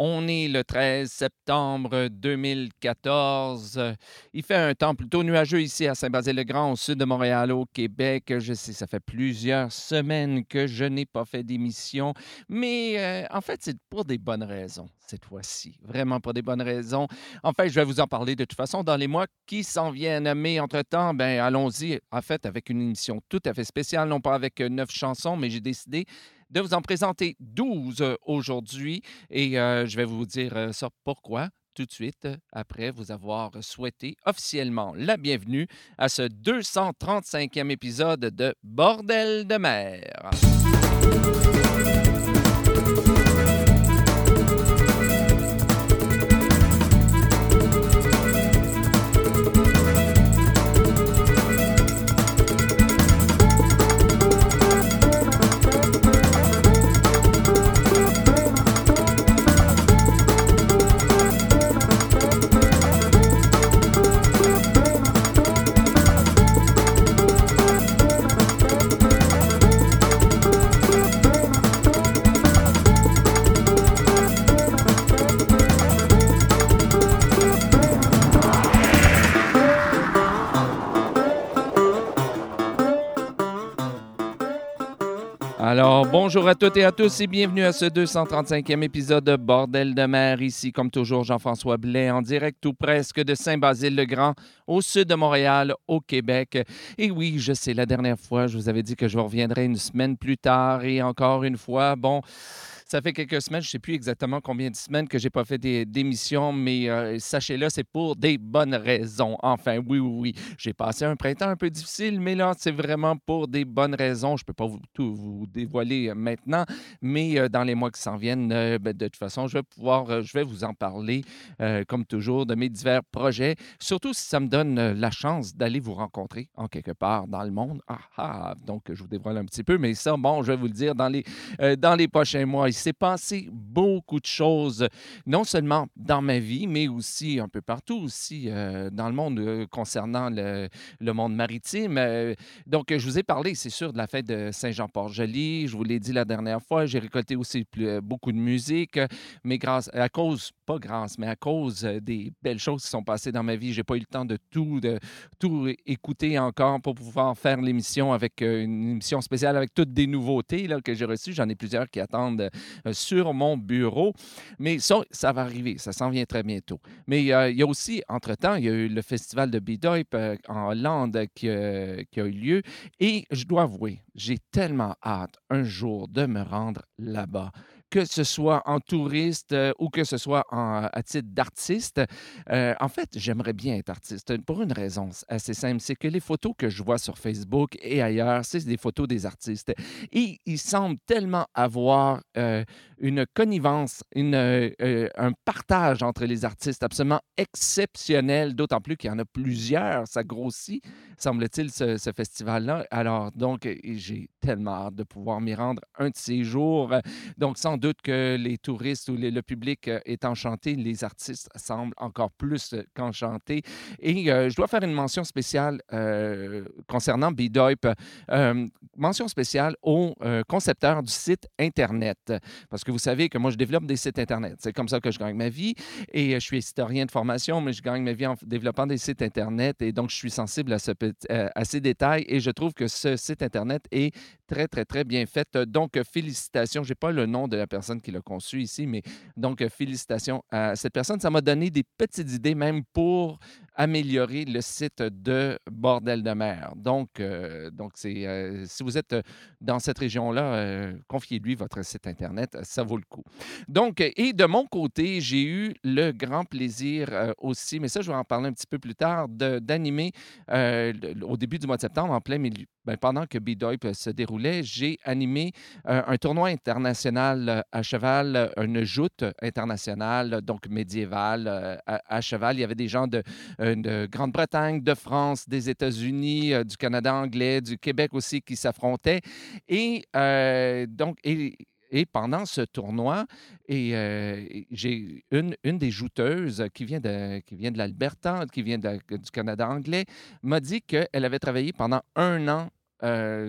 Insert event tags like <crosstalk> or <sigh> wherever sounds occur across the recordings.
On est le 13 septembre 2014. Il fait un temps plutôt nuageux ici à Saint-Basile-le-Grand, au sud de Montréal, au Québec. Je sais, ça fait plusieurs semaines que je n'ai pas fait d'émission, mais euh, en fait, c'est pour des bonnes raisons cette fois-ci. Vraiment pour des bonnes raisons. En fait, je vais vous en parler de toute façon dans les mois qui s'en viennent. Mais entre-temps, ben, allons-y, en fait, avec une émission tout à fait spéciale, non pas avec neuf chansons, mais j'ai décidé de vous en présenter 12 euh, aujourd'hui et euh, je vais vous dire euh, ça pourquoi tout de suite après vous avoir souhaité officiellement la bienvenue à ce 235e épisode de Bordel de mer. Alors, bonjour à toutes et à tous et bienvenue à ce 235e épisode de Bordel de mer. Ici, comme toujours, Jean-François Blais en direct ou presque de Saint-Basile-le-Grand, au sud de Montréal, au Québec. Et oui, je sais, la dernière fois, je vous avais dit que je reviendrai une semaine plus tard et encore une fois, bon. Ça fait quelques semaines, je ne sais plus exactement combien de semaines que je n'ai pas fait d'émissions, mais euh, sachez-le, c'est pour des bonnes raisons. Enfin, oui, oui, oui. J'ai passé un printemps un peu difficile, mais là, c'est vraiment pour des bonnes raisons. Je ne peux pas tout vous dévoiler euh, maintenant, mais euh, dans les mois qui s'en viennent, ben, de toute façon, je vais pouvoir, je vais vous en parler, comme toujours, de mes divers projets, surtout si ça me donne la chance d'aller vous rencontrer en quelque part dans le monde. Ah, ah, donc, je vous dévoile un petit peu, mais ça, bon, je vais vous le dire dans les, dans les prochains mois s'est passé beaucoup de choses, non seulement dans ma vie, mais aussi un peu partout, aussi euh, dans le monde euh, concernant le, monde maritime. Euh, donc, je vous ai parlé, c'est sûr, de la fête de Saint-Jean-Port-Joli. Je vous l'ai dit la dernière fois, j'ai récolté aussi beaucoup de musique, mais grâce à cause, pas grâce, mais à cause des belles choses qui sont passées dans ma vie, j'ai pas eu le temps de tout, de tout écouter encore pour pouvoir faire l'émission avec une émission spéciale avec toutes des nouveautés là, que j'ai reçues. J'en ai plusieurs qui attendent euh, sur mon bureau. Mais ça, ça va arriver, ça s'en vient très bientôt. Mais euh, il y a aussi, entre-temps, il y a eu le festival de Bidoip euh, en Hollande qui, qui a eu lieu. Et je dois avouer, j'ai tellement hâte un jour de me rendre là-bas que ce soit en touriste euh, ou que ce soit en, à titre d'artiste. Euh, en fait, j'aimerais bien être artiste pour une raison assez simple, c'est que les photos que je vois sur Facebook et ailleurs, c'est des photos des artistes. Et ils semblent tellement avoir euh, une connivence, un partage entre les artistes absolument exceptionnel, d'autant plus qu'il y en a plusieurs, ça grossit, semble-t-il, ce, ce festival-là. Alors, donc, j'ai tellement hâte de pouvoir m'y rendre un de ces jours. Donc, sans doute que les touristes ou le public euh, est enchanté, les artistes semblent encore plus euh, qu'enchantés. Et euh, je dois faire une mention spéciale concernant B-Doip, mention spéciale au concepteur du site Internet. Parce que vous savez que moi, je développe des sites Internet. C'est comme ça que je gagne ma vie. Et je suis historien de formation, mais je gagne ma vie en développant des sites Internet. Et donc, je suis sensible à ces détails. Et je trouve que ce site Internet est très, très, très bien fait. Donc, félicitations. Je n'ai pas le nom de la personne qui l'a conçu ici, mais donc, félicitations à cette personne. Ça m'a donné des petites idées même pour améliorer le site de Bordel de mer. Donc, euh, donc euh, si vous êtes dans cette région-là, euh, confiez-lui votre site Internet, ça vaut le coup. Donc, et de mon côté, j'ai eu le grand plaisir aussi, mais ça, je vais en parler un petit peu plus tard, d'animer au début du mois de septembre, en plein milieu, ben, pendant que B-Doip se déroulait, j'ai animé un tournoi international à cheval, une joute internationale, donc médiévale à, cheval. Il y avait des gens de de Grande-Bretagne, de France, des États-Unis, euh, du Canada anglais, du Québec aussi qui s'affrontaient. Et euh, donc, et, pendant ce tournoi, et, euh, j'ai une, une des jouteuses qui vient de, qui vient de l'Alberta, qui vient du Canada anglais, m'a dit qu'elle avait travaillé pendant un an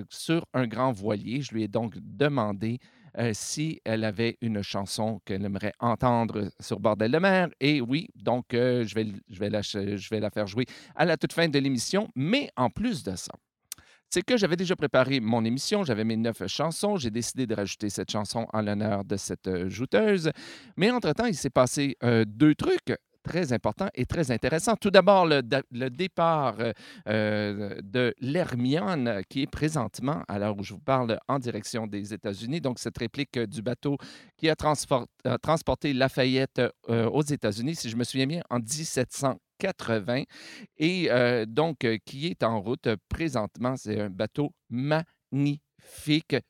sur un grand voilier. Je lui ai donc demandé euh, si elle avait une chanson qu'elle aimerait entendre sur Bordel de mer. Et oui, donc euh, je, vais, je, vais la, je vais la faire jouer à la toute fin de l'émission. Mais en plus de ça, c'est que j'avais déjà préparé mon émission, j'avais mes neuf chansons, j'ai décidé de rajouter cette chanson en l'honneur de cette euh, jouteuse. Mais entre-temps, il s'est passé deux trucs très importants et très intéressants. Tout d'abord, le, départ euh, de l'Hermione, qui est présentement, à l'heure où je vous parle, en direction des États-Unis. Donc, cette réplique du bateau qui a, transporté Lafayette aux États-Unis, si je me souviens bien, en 1700. 80 et donc qui est en route présentement. C'est un bateau magnifique,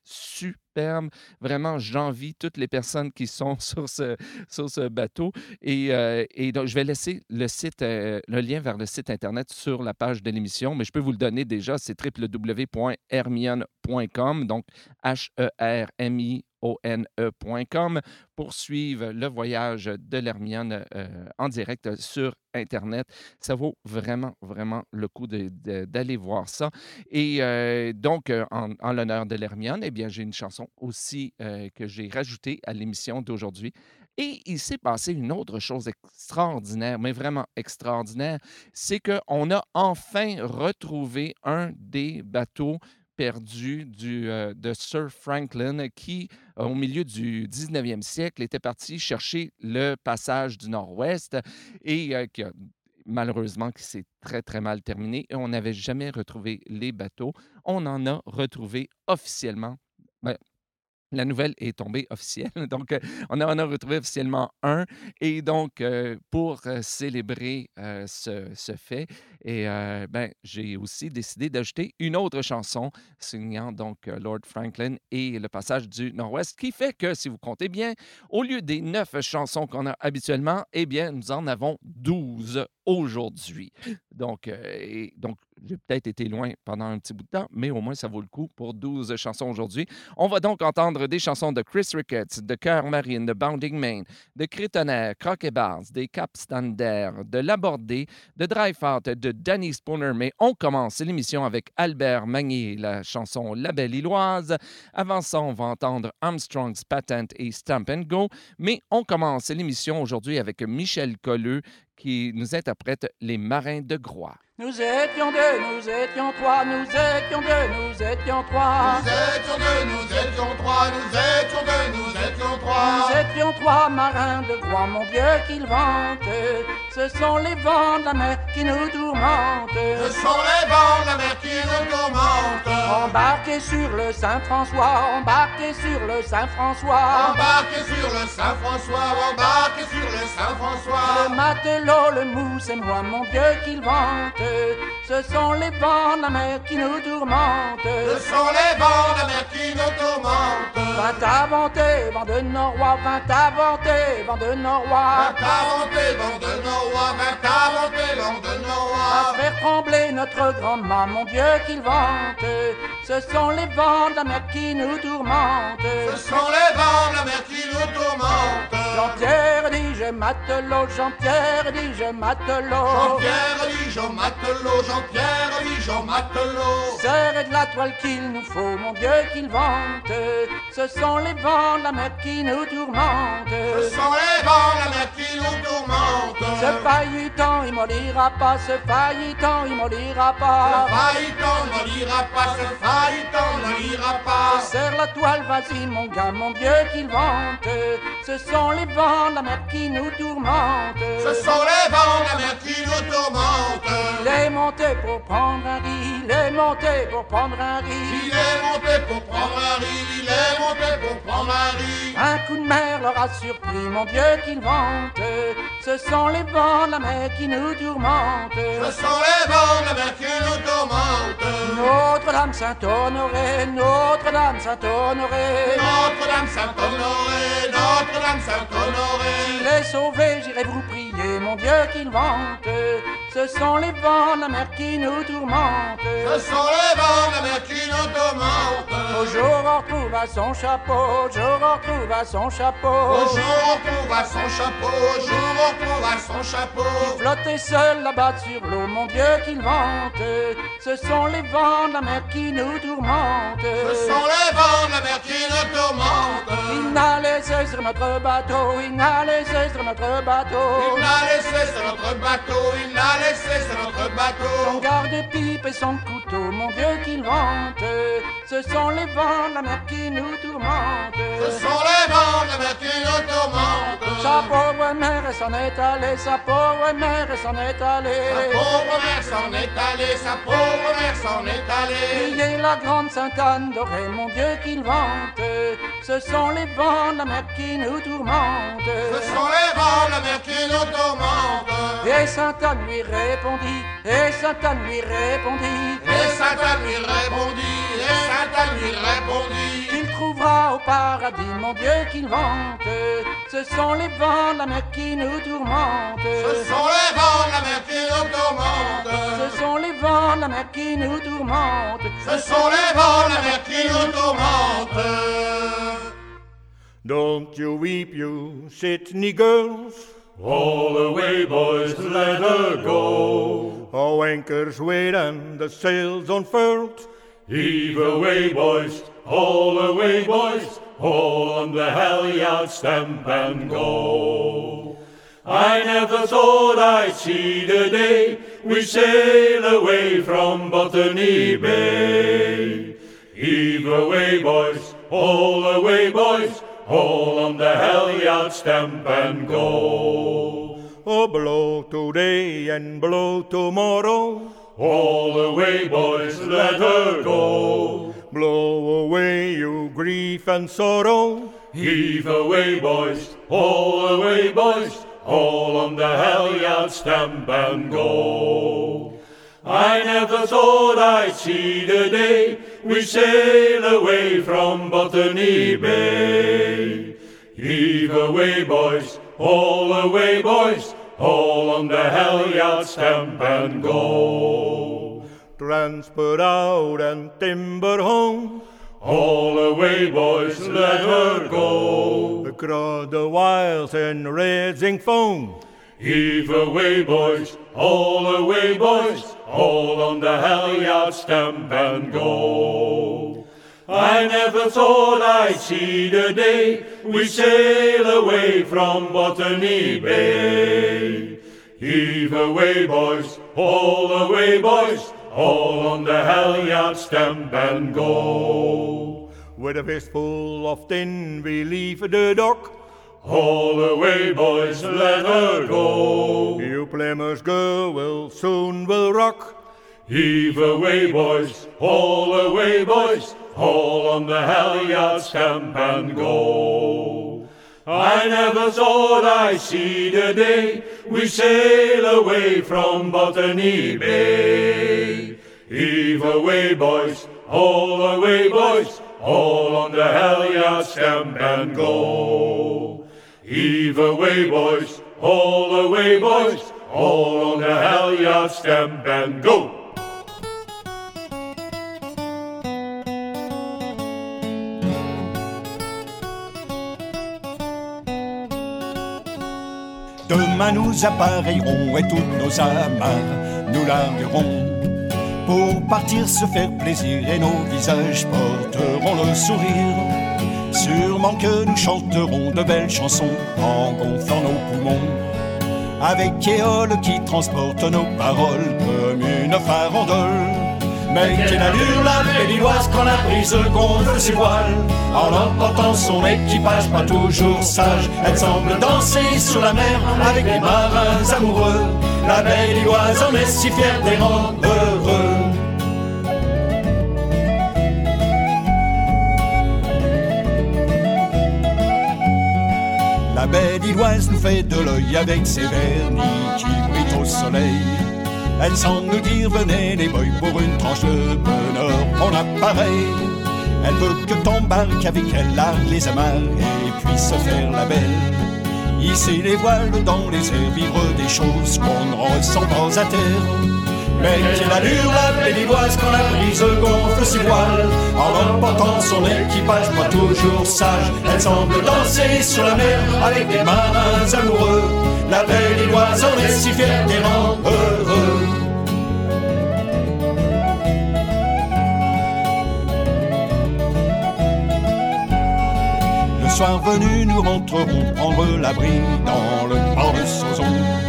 superbe. Vraiment, j'envie toutes les personnes qui sont <laughs> sur ce, bateau. Et, et, donc, je vais laisser le site, le lien vers le site Internet sur la page de l'émission, mais je peux vous le donner déjà, c'est www.hermione.com, donc H-E-R-M-I one.com pour suivre le voyage de l'Hermione euh, en direct sur Internet. Ça vaut vraiment, vraiment le coup d'aller voir ça. Et euh, donc, euh, en, l'honneur de l'Hermione, eh bien, j'ai une chanson aussi que j'ai rajoutée à l'émission d'aujourd'hui. Et il s'est passé une autre chose extraordinaire, mais vraiment extraordinaire, c'est qu'on a enfin retrouvé un des bateaux perdu du, euh, de Sir Franklin qui, euh, au milieu du 19e siècle, était parti chercher le passage du Nord-Ouest et euh, qui malheureusement qui s'est très très mal terminé et on n'avait jamais retrouvé les bateaux. On en a retrouvé officiellement. Ben, la nouvelle est tombée officielle. <laughs> Donc, on, en a retrouvé officiellement un. Et donc, pour célébrer ce, fait, et, ben, j'ai aussi décidé d'ajouter une autre chanson signant donc Lord Franklin et le passage du Nord-Ouest, qui fait que, si vous comptez bien, au lieu des neuf chansons qu'on a habituellement, eh bien, nous en avons douze aujourd'hui. Donc, et, donc j'ai peut-être été loin pendant un petit bout de temps, mais au moins ça vaut le coup pour 12 chansons aujourd'hui. On va donc entendre des chansons de Chris Ricketts, de Cœur Marine, de Bounding Main, de Crétonnerre, Croquet Bars, des Capstander, de Labordé, de Dryfart, de Danny Spooner. Mais on commence l'émission avec Albert Magnier, la chanson La Belle Illoise. Avant ça, on va entendre Armstrong's Patent et Stamp and Go. Mais on commence l'émission aujourd'hui avec Michel Colleux qui nous interprète Les Marins de Groix. Nous étions deux, nous étions trois, nous étions deux, nous étions trois. Nous étions deux, nous étions trois, nous étions deux, nous étions trois. Nous étions trois marins de Groix, mon Dieu qu'ils vantent. Ce sont les vents de la mer qui nous tourmentent. Ce sont les vents de la mer qui nous tourmentent. Embarqués sur le Saint-François, embarqués sur le Saint-François. Embarqués sur le Saint-François, embarqués sur le Saint-François. Le matelot, le mousse et moi, mon Dieu qu'ils vantent. Ce sont les vents de la mer qui nous tourmentent. Ce sont les vents de la mer qui nous tourmentent. Vingt avantés, vent de Nord-Roi, vingt avantés, vent de Nord-Roi. Vingt avantés, vent de Nord-Roi, vingt avantés, vent de Nord-Roi. À faire trembler notre grand-mère, mon Dieu qu'il vente. Ce sont les vents de la mer qui nous tourmentent. Ce sont les vents de la mer qui nous tourmentent. Jean-Pierre dit je matelot, Jean-Pierre dit je matelot. Jean-Pierre dit je matelot, Jean-Pierre dit je matelot. Serre de la toile qu'il nous faut, mon Dieu qu'il vente. Ce sont les vents de la mer qui nous tourmentent. Ce sont les vents de la mer qui nous tourmentent. Ce faillitant, il m'olira pas, ce faillitant, il m'olira pas. Ce faillitant, il m'olira pas, ce faillitant, il pas. Serre la toile, vas-y mon gars, mon Dieu qu'il vente. Ce sont les vents de la mer qui nous tourmentent. Ce sont les vents de la mer qui nous tourmentent. Il est monté pour prendre un riz, il est monté pour prendre un riz. Il est monté pour prendre un riz, il est monté pour prendre un riz. Un coup de mer leur a surpris, mon Dieu qu'il vente. Ce sont les vents de la mer qui nous tourmentent. Ce sont les vents de la mer qui nous tourmentent. Notre-Dame Saint-Honoré, Notre-Dame Saint-Honoré. Notre-Dame Saint-Honoré, Notre-Dame Saint-Honoré. S'il est sauvé, j'irai vous prier, mon mon Dieu, qu'ils vantent. Ce sont les vents de la mer qui nous tourmentent. Ce sont les vents de la mer qui nous tourmentent. Au jour on retrouve à son chapeau, au jour on retrouve à son chapeau. Au jour on retrouve à son chapeau, au jour on retrouve à son chapeau. Flotter seul là-bas sur l'eau, mon Dieu, qu'il vente. Ce sont les vents de la mer qui nous tourmentent. Ce sont les vents de la mer qui nous tourmentent. Il n'a laissé sur notre bateau, il n'a laissé sur notre bateau. Il n'a laissé sur notre bateau, il n'a laissé sur notre Son bateau. garde-pipe et son couteau, mon Dieu, qu'il vente. Ce sont les vents de la mer qui nous tourmentent. Ce sont les vents de la mer qui nous tourmentent. Sa pauvre mère s'en est allée, sa pauvre mère s'en est allée. Sa pauvre mère s'en est allée, sa pauvre mère s'en est allée. Priez la grande Sainte-Anne dorée, mon Dieu, qu'il vente. Ce sont les vents de la mer qui nous tourmentent. Ce sont les vents de la mer qui nous tourmentent. Et Sainte-Anne lui répondit, et Sainte-Anne lui répondit, Et Satan lui répondit, et Satan lui répondit. qu'il trouvera au paradis, mon Dieu, qu'il vente. Ce sont les vents de la mer qui nous tourmentent. Ce sont les vents de la mer qui nous Ce tourmentent. sont les vents de la mer qui nous tourmentent. Ce sont les vents de la mer qui nous tourmentent. Don't you weep, you Sydney girls. All away, boys, let her go. Our anchor's weighed and the sails unfurled. Heave away, boys, all away, boys, all on the halyard stamp and go. I never thought I'd see the day we sail away from Botany Bay. Heave away, boys, all away, boys, all on the halyard stamp and go. Oh, blow today and blow tomorrow. All away, boys, let her go. Blow away you grief and sorrow. Heave away, boys, all away, boys, all on the halyard stamp and go. I never thought I'd see the day we sail away from Botany Bay. Heave away, boys, all away, boys, all on the halyard stamp and go. Transport out and timber home. All away, boys, let her go. Across the wiles and raging foam. Heave away, boys, all away, boys, all on the halyard stamp and go. I never thought I'd see the day we sail away from Botany Bay. Heave away, boys, all away, boys, all on the halyard stamp and go. With a fistful of tin we leave the dock. All away, boys, let her go. You Plymouth girl will soon will rock. Heave away, boys, haul away, boys, haul on the halyard stamp and go. I never thought I'd see the day we sail away from Botany Bay. Heave away, boys, haul away, boys, haul on the halyard stamp and go. Heave away, boys, all away, boys, all on the halyard and go. Demain nous appareillerons et toutes nos amarres nous larguerons pour partir se faire plaisir et nos visages porteront le sourire. Sûrement que nous chanterons de belles chansons en gonflant nos poumons. Avec éole qui transporte nos paroles comme une farandole. Mais quelle allure la béninoise quand la brise gonfle ses voiles. En emportant son équipage pas toujours sage Elle semble danser sur la mer avec les marins amoureux. La béninoise en est si fière des rendre heureux La baie d'Iloise nous fait de l'œil avec ses vernis qui brillent au soleil. Elle semble nous dire venez les boys pour une tranche de bonheur on appareil. Elle veut que t'embarques avec elle là les amarres et puis se faire la belle. hisser les voiles dans les airs, vivre des choses qu'on ne ressent pas à terre. Mais quelle allure la bélivoise quand la brise gonfle ses voiles. En emportant son équipage pas toujours sage Elle semble danser sur la mer avec des marins amoureux. La bélivoise en est si fière des rangs heureux. Le soir venu, nous rentrerons prendre l'abri dans le port de Sauzon.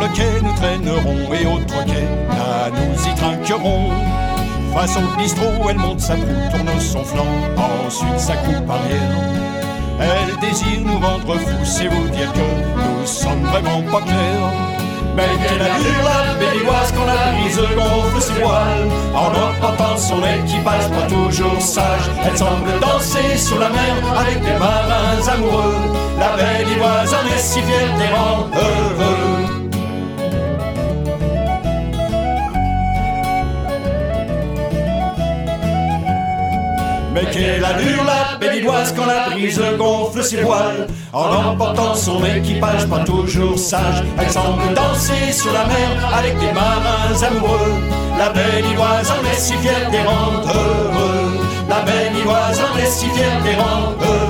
Le quai, nous traînerons et autres quais, là nous y trinquerons. Face au bistrot, elle monte sa proue, tourne son flanc, ensuite sa coupe arrière. Elle désire nous rendre fous, c'est vous dire que nous sommes vraiment pas clairs. Mais quelle allure la bélivoise quand la brise gonfle ses voiles En emportant son équipage pas toujours sage Elle semble danser sur la mer avec des marins amoureux La bélivoise en est si fière des rangs heureux Mais quelle allure la bélivoise quand la brise gonfle ses voiles En emportant son équipage pas toujours sage. Elle semble danser sur la mer avec des marins amoureux. La bélivoise en est si fière des rangs heureux. La bélivoise en est si fière des rangs heureux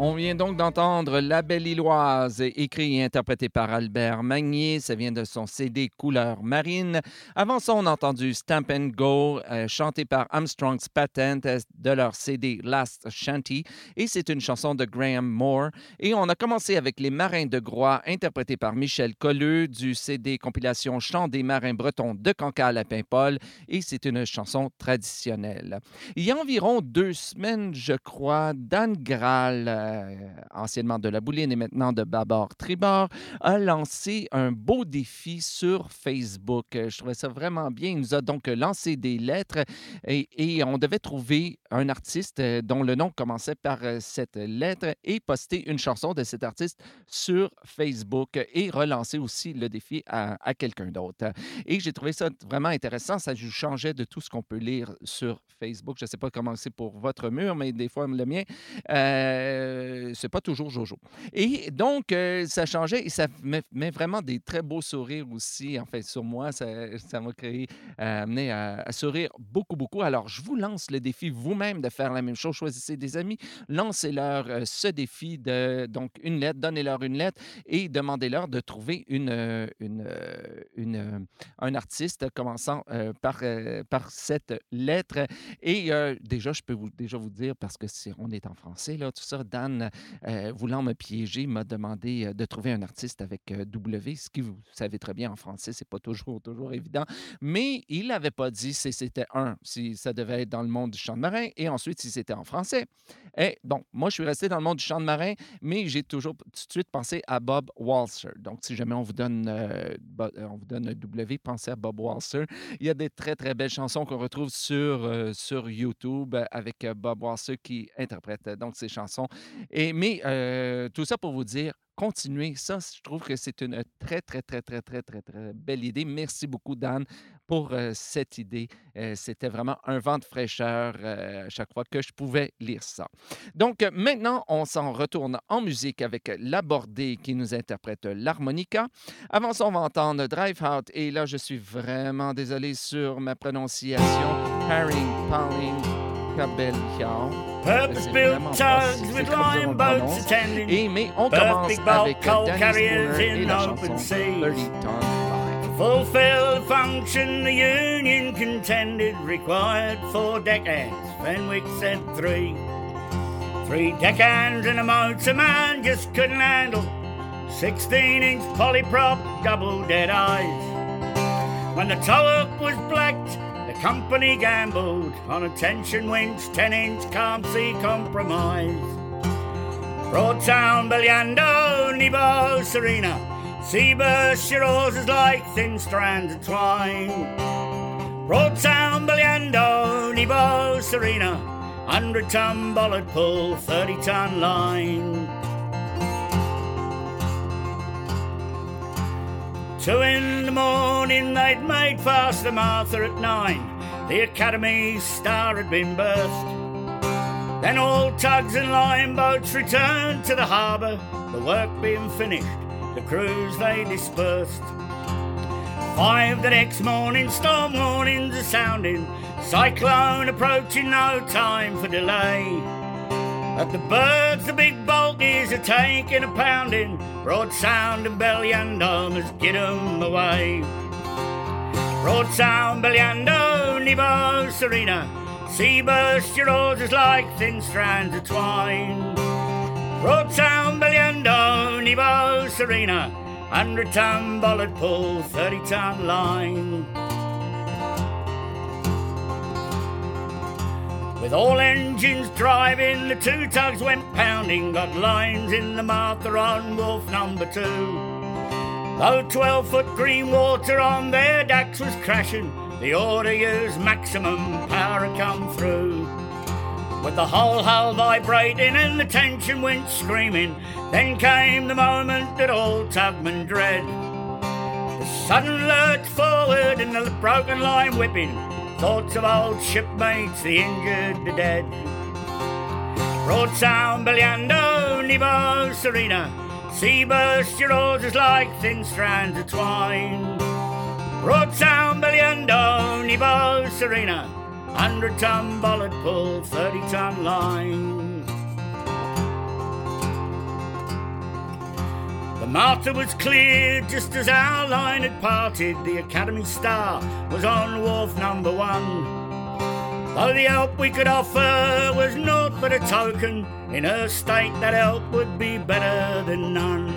On vient donc d'entendre La Belle Illoise, écrit et interprété par Albert Magnier. Ça vient de son CD Couleur marine. Avant ça, on a entendu Stamp and Go, euh, chanté par Armstrong's Patent euh, de leur CD Last Shanty. Et c'est une chanson de Graham Moore. Et on a commencé avec Les Marins de Groix, interprété par Michel Colleux du CD compilation Chant des marins bretons de Cancale à Paimpol. Et c'est une chanson traditionnelle. Il y a environ deux semaines, je crois, Dan Graal, euh, anciennement de la Bouline et maintenant de Babord Tribord, a lancé un beau défi sur Facebook. Euh, Je trouvais ça vraiment bien. Il nous a donc lancé des lettres et, on devait trouver un artiste euh, dont le nom commençait par cette lettre et poster une chanson de cet artiste sur Facebook et relancer aussi le défi à, quelqu'un d'autre. Et j'ai trouvé ça vraiment intéressant. Ça changeait de tout ce qu'on peut lire sur Facebook. Je ne sais pas comment c'est pour votre mur, mais des fois, le mien, c'est pas toujours Jojo. Et donc, euh, ça changeait et ça met, vraiment des très beaux sourires aussi. En fait, sur moi, ça m'a créé, euh, amené à, sourire beaucoup, beaucoup. Alors, je vous lance le défi vous-même de faire la même chose. Choisissez des amis, lancez-leur euh, ce défi de, donc, une lettre, donnez-leur une lettre et demandez-leur de trouver une, euh, une, euh, une, euh, un artiste commençant euh, par, euh, par cette lettre. Et euh, déjà, je peux vous, déjà vous dire, parce que si on est en français, là, tout ça, Euh, voulant me piéger, m'a demandé euh, de trouver un artiste avec euh, W, ce qui, vous savez très bien, en français, c'est pas toujours, toujours évident. Mais il n'avait pas dit si c'était un, si ça devait être dans le monde du chant de marin, et ensuite si c'était en français. Et bon, moi, je suis resté dans le monde du chant de marin, mais j'ai toujours tout de suite pensé à Bob Walser. Donc, si jamais on vous donne, euh, euh, on vous donne un W, pensez à Bob Walser. Il y a des très, très belles chansons qu'on retrouve sur, euh, YouTube avec Bob Walser qui interprète donc ces chansons. Et, mais tout ça pour vous dire, continuez. Ça, je trouve que c'est une très, très, très, très, très, très, très belle idée. Merci beaucoup, Dan, pour euh, cette idée. Euh, C'était vraiment un vent de fraîcheur euh, chaque fois que je pouvais lire ça. Donc, maintenant, on s'en retourne en musique avec Labordé qui nous interprète l'harmonica. Avant ça, on va entendre Drive Out. Et là, je suis vraiment désolé sur ma prononciation. Cabellion. Purpose built tugs with line boats attending. Et mais on commence bulk avec coal carriers et in la open chanson seas. 30 Ton Line. Fulfill the function the union contended required four deckhands. Fenwick said three. Three deckhands and a motor man just couldn't handle 16 inch polyprop double dead eyes. When the tow up was blacked, company gambled on a tension winch 10 inch can't see compromise. Broadtown, Beliando, Nebo, Serena. Seaburst, your roses like thin strands of twine. Broadtown, Beliando, Nebo, Serena. 100 ton bollard pull, 30 ton Two in the morning they'd made fast the Martha at nine. The Academy star had been burst. Then all tugs and line boats returned to the harbour, the work being finished, the crews they dispersed. Five the next morning, storm warnings are sounding, cyclone approaching, no time for delay. At the birds, the big bulkies are taking a pounding, Broad Sound and Belyando must get 'em away. Broad Sound, Belyando, Nebo, Serena, sea burst your oars is like thin strands of twine. Broad Sound, Belyando, Nebo, Serena, hundred ton bollard pull, thirty ton line. With all engines driving, the two tugs went pounding, got lines in the Martha on Wolf number two. Though 12 foot green water on their decks was crashing, the order use maximum power come through. With the whole hull vibrating and the tension went screaming, then came the moment that all tugmen dread. The sudden lurch forward and the broken line whipping, thoughts of old shipmates, the injured, the dead. Broad Sound, Belyando, Nebo, Serena, sea burst your oars is like thin strands of twine. Broad Sound, Belyando, Nebo, Serena, hundred ton bollard pull, thirty ton line. Martha was cleared just as our line had parted. The Academy Star was on wharf number one. Though the help we could offer was naught but a token, in her state that help would be better than none.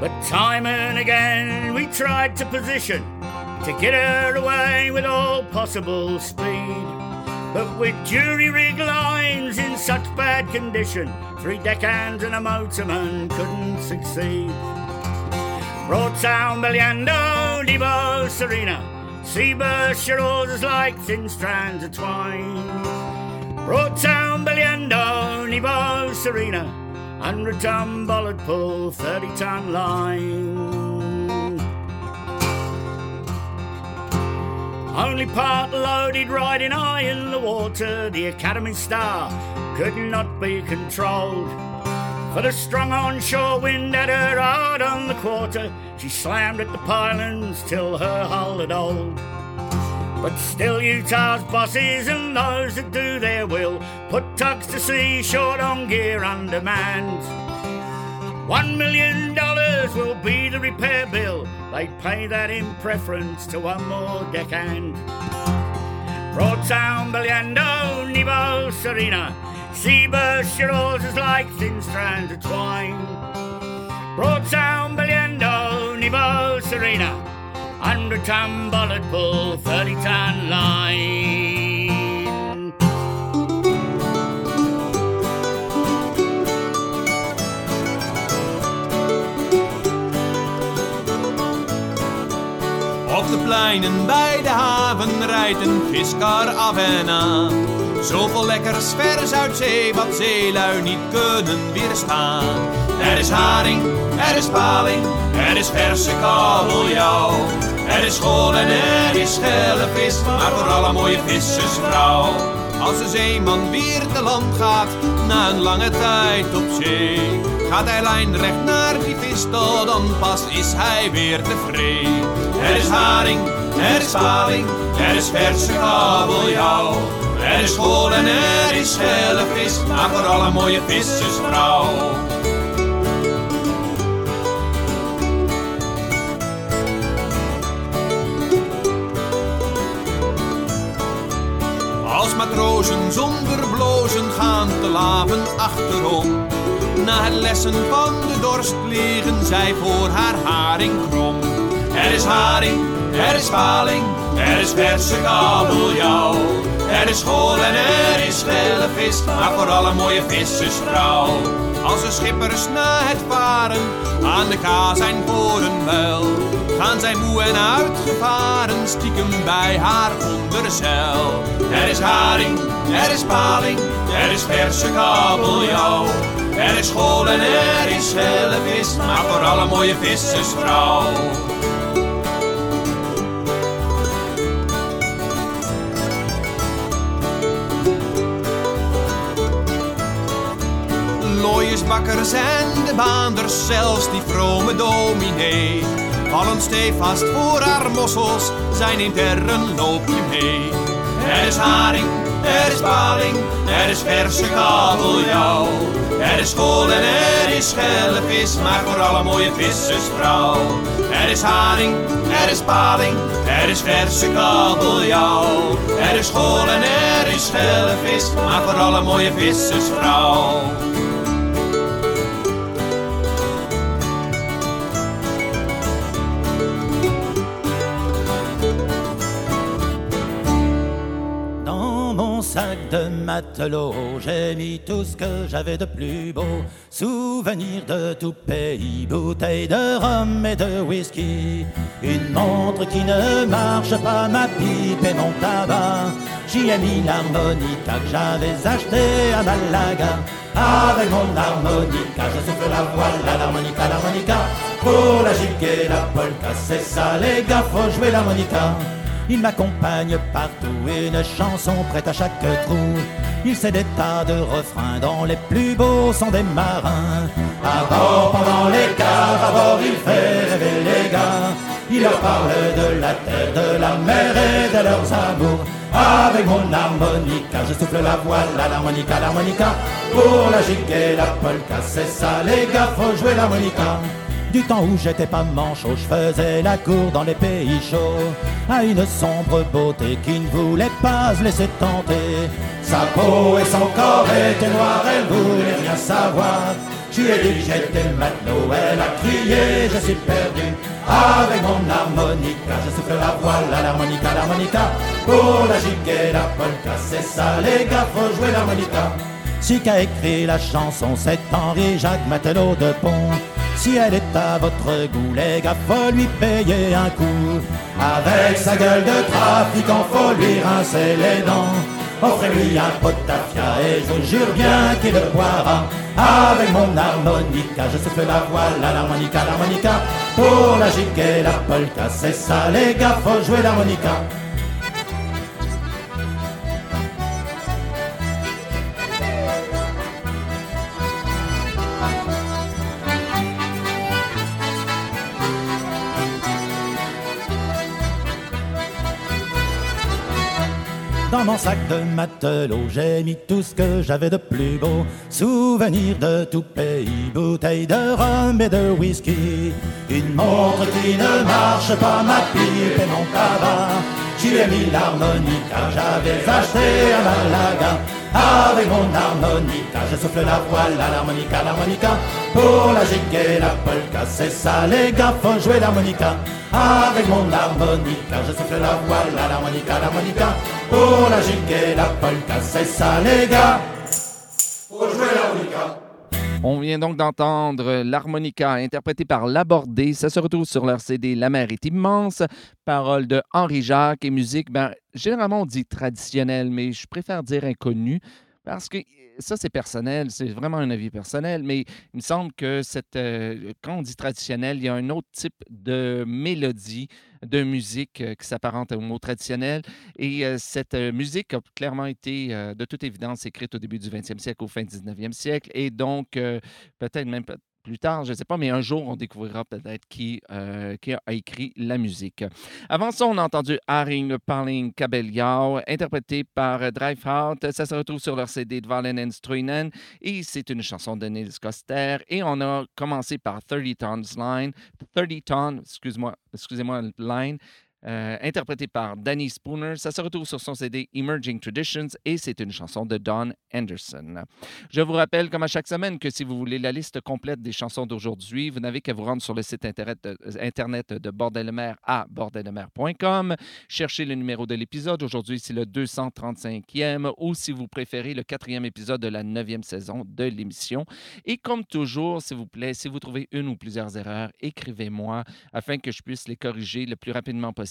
But time and again we tried to position to get her away with all possible speed. But with jury rig lines in such bad condition, three deckhands and a motorman couldn't succeed. Broad Sound, Belyando, Nebo, Serena, sea burst your oars like thin strands of twine. Broad Sound, Belyando, Nebo, Serena, hundred ton bollard pull, thirty ton line. Only part loaded, riding high in the water, the Academy Star could not be controlled. For the strong onshore wind had her hard on the quarter, she slammed at the pilings till her hull had old. But still Utah's bosses and those that do their will put tugs to sea short on gear undermanned. One million dollars will be the repair bill. They'd pay that in preference to one more deckhand. Broad Sound, Belyando, Nebo, Serena. Sea burst your is like thin strands of twine. Broad Sound, Belyando, Nebo, Serena. Hundred ton bollard pull, thirty ton line. De pleinen bij de haven rijdt een viskar af en aan. Zoveel lekkers vers uit zee, wat zeelui niet kunnen weerstaan. Er is haring, er is paling, er is verse kabeljauw. Er is school en er is schelle vis, maar vooral een mooie vissersvrouw. Als de zeeman weer te land gaat, na een lange tijd op zee, gaat hij lijnrecht naar die visstal, dan pas is hij weer tevreden. Er is haring, er is paling, er is verse kabeljauw. Er is school en er is schelle vis, maar vooral een mooie vissersvrouw. Matrozen zonder blozen gaan te laven achterom. Na het lessen van de dorst liggen zij voor haar haring krom. Er is haring, er is paling, er is verse kabeljauw. Er is school en er is schelle vis, maar vooral een mooie vissersvrouw. Als de schippers na het varen aan de kaas zijn voor een muil, gaan zij moe en uitgevaren stiekem bij haar onder zeil. Er is haring, er is paling, er is verse kabeljauw. Er is school en er is vis, maar voor alle mooie vissersvrouw. Looiers, bakkers en de baanders, zelfs die vrome dominee Vallen stevast voor haar mossels, zij neemt er een loopje mee. Er is haring, er is paling, er is verse kabeljauw. Er is school en er is schellevis, maar vooral een mooie vissersvrouw. Er is haring, er is paling, er is verse kabeljauw. Er is school en er is schellevis, maar vooral een mooie vissersvrouw. De matelot, j'ai mis tout ce que j'avais de plus beau. Souvenirs de tout pays, bouteilles de rhum et de whisky. Une montre qui ne marche pas, ma pipe et mon tabac. J'y ai mis l'harmonica que j'avais acheté à Malaga. Avec mon harmonica, je souffle la voile l'harmonica, l'harmonica. Pour la gigue et la polka, c'est ça les gars, faut jouer l'harmonica. Il m'accompagne partout, une chanson prête à chaque trou. Il sait des tas de refrains dont les plus beaux sont des marins. À bord, pendant les quarts, à bord, il fait rêver les gars. Il leur parle de la terre, de la mer et de leurs amours. Avec mon harmonica, je souffle la voile à l'harmonica, l'harmonica. Pour la gigue et la polka, c'est ça les gars, faut jouer l'harmonica. Du temps où j'étais pas manchot, je faisais la cour dans les pays chauds. À une sombre beauté qui ne voulait pas se laisser tenter. Sa peau et son corps étaient noirs, elle voulait rien savoir. Lui ai dit j'étais matelot, elle a crié, je suis perdu. Avec mon harmonica, je souffle la voile à l'harmonica, l'harmonica. Pour la gigue et la polka, c'est ça les gars, faut jouer l'harmonica. Si qu'a écrit la chanson, c'est Henri-Jacques Matelot de Pont. Si elle est à votre goût, les gars, faut lui payer un coup. Avec sa gueule de trafiquant, faut lui rincer les dents. Offrez-lui un pot de tafia et je vous jure bien qu'il le boira. Avec mon harmonica, je souffle la voile à l'harmonica, l'harmonica. Pour la gigue et la polka, c'est ça les gars, faut jouer l'harmonica. Dans mon sac de matelot, j'ai mis tout ce que j'avais de plus beau. Souvenirs de tout pays, bouteilles de rhum et de whisky. Une montre qui ne marche pas, ma pipe et mon tabac. J'y ai mis l'harmonica, j'avais acheté à Malaga. Avec mon harmonica, je souffle la voile à l'harmonica, l'harmonica. Pour la gigue la polka, c'est ça les gars, faut jouer l'harmonica. Avec mon harmonica, je souffle la voile à l'harmonica, l'harmonica. Pour la gigue la polka, c'est ça les gars, faut jouer l'harmonica. On vient donc d'entendre l'harmonica interprété par Labordé. Ça se retrouve sur leur CD La mer est immense. Paroles de Henri Jacques et musique, ben, généralement on dit traditionnelle, mais je préfère dire inconnue parce que ça, c'est personnel, c'est vraiment un avis personnel, mais il me semble que cette, euh, quand on dit traditionnel, il y a un autre type de mélodie, de musique euh, qui s'apparente au mot traditionnel. Et euh, cette euh, musique a clairement été, de toute évidence, écrite au début du 20e siècle, au fin du 19e siècle. Et donc, peut-être même plus tard, je ne sais pas, mais un jour, on découvrira peut-être qui, euh, qui a écrit la musique. Avant ça, on a entendu Haring Parling Kabeljau, interprété par Drivehout. Ça se retrouve sur leur CD de Valen and Struinen et c'est une chanson de Nils Koster. Et on a commencé par 30 Tons Line, 30 Tons, excuse-moi, excusez-moi, Line, euh, interprété par Danny Spooner. Ça se retrouve sur son CD Emerging Traditions et c'est une chanson de Don Anderson. Je vous rappelle, comme à chaque semaine, que si vous voulez la liste complète des chansons d'aujourd'hui, vous n'avez qu'à vous rendre sur le site internet de, internet de Bordel de mer à bordeldemer.com. Cherchez le numéro de l'épisode. Aujourd'hui, c'est le 235e ou si vous préférez, le quatrième épisode de la neuvième saison de l'émission. Et comme toujours, s'il vous plaît, si vous trouvez une ou plusieurs erreurs, écrivez-moi afin que je puisse les corriger le plus rapidement possible